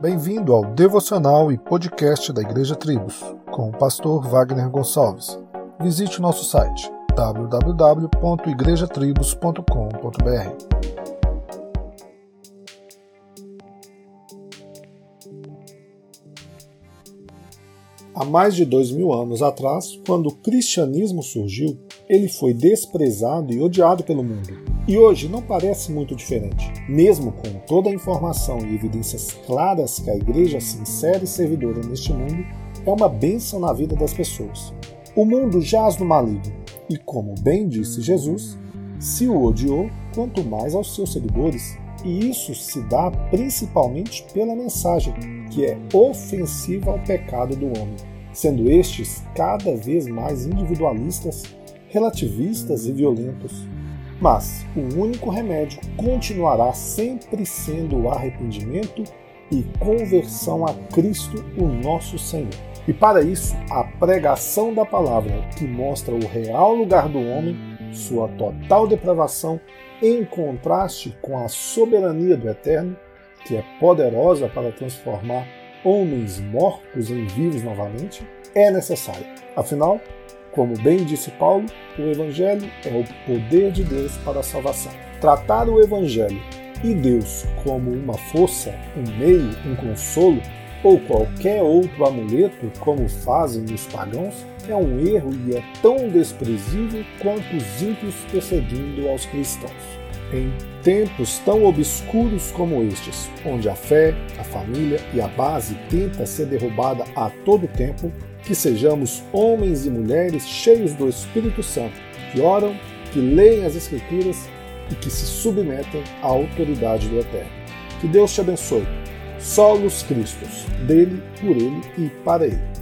Bem-vindo ao devocional e podcast da Igreja Tribos, com o pastor Wagner Gonçalves. Visite o nosso site www.igrejatribos.com.br. Há mais de dois mil anos atrás, quando o cristianismo surgiu, ele foi desprezado e odiado pelo mundo. E hoje não parece muito diferente. Mesmo com toda a informação e evidências claras que a igreja sincera e servidora neste mundo é uma bênção na vida das pessoas. O mundo jaz no maligno, e como bem disse Jesus, se o odiou, quanto mais aos seus seguidores. E isso se dá principalmente pela mensagem, que é ofensiva ao pecado do homem, sendo estes cada vez mais individualistas, relativistas e violentos mas o único remédio continuará sempre sendo o arrependimento e conversão a Cristo, o nosso Senhor. E para isso, a pregação da palavra, que mostra o real lugar do homem, sua total depravação, em contraste com a soberania do Eterno, que é poderosa para transformar homens mortos em vivos novamente, é necessária. Afinal, como bem disse Paulo, o Evangelho é o poder de Deus para a salvação. Tratar o Evangelho e Deus como uma força, um meio, um consolo ou qualquer outro amuleto, como fazem os pagãos, é um erro e é tão desprezível quanto os ímpios perseguindo aos cristãos. Em tempos tão obscuros como estes, onde a fé, a família e a base tenta ser derrubada a todo tempo, que sejamos homens e mulheres cheios do Espírito Santo, que oram, que leem as Escrituras e que se submetem à autoridade do Eterno. Que Deus te abençoe. Solos Cristos, dele, por ele e para ele.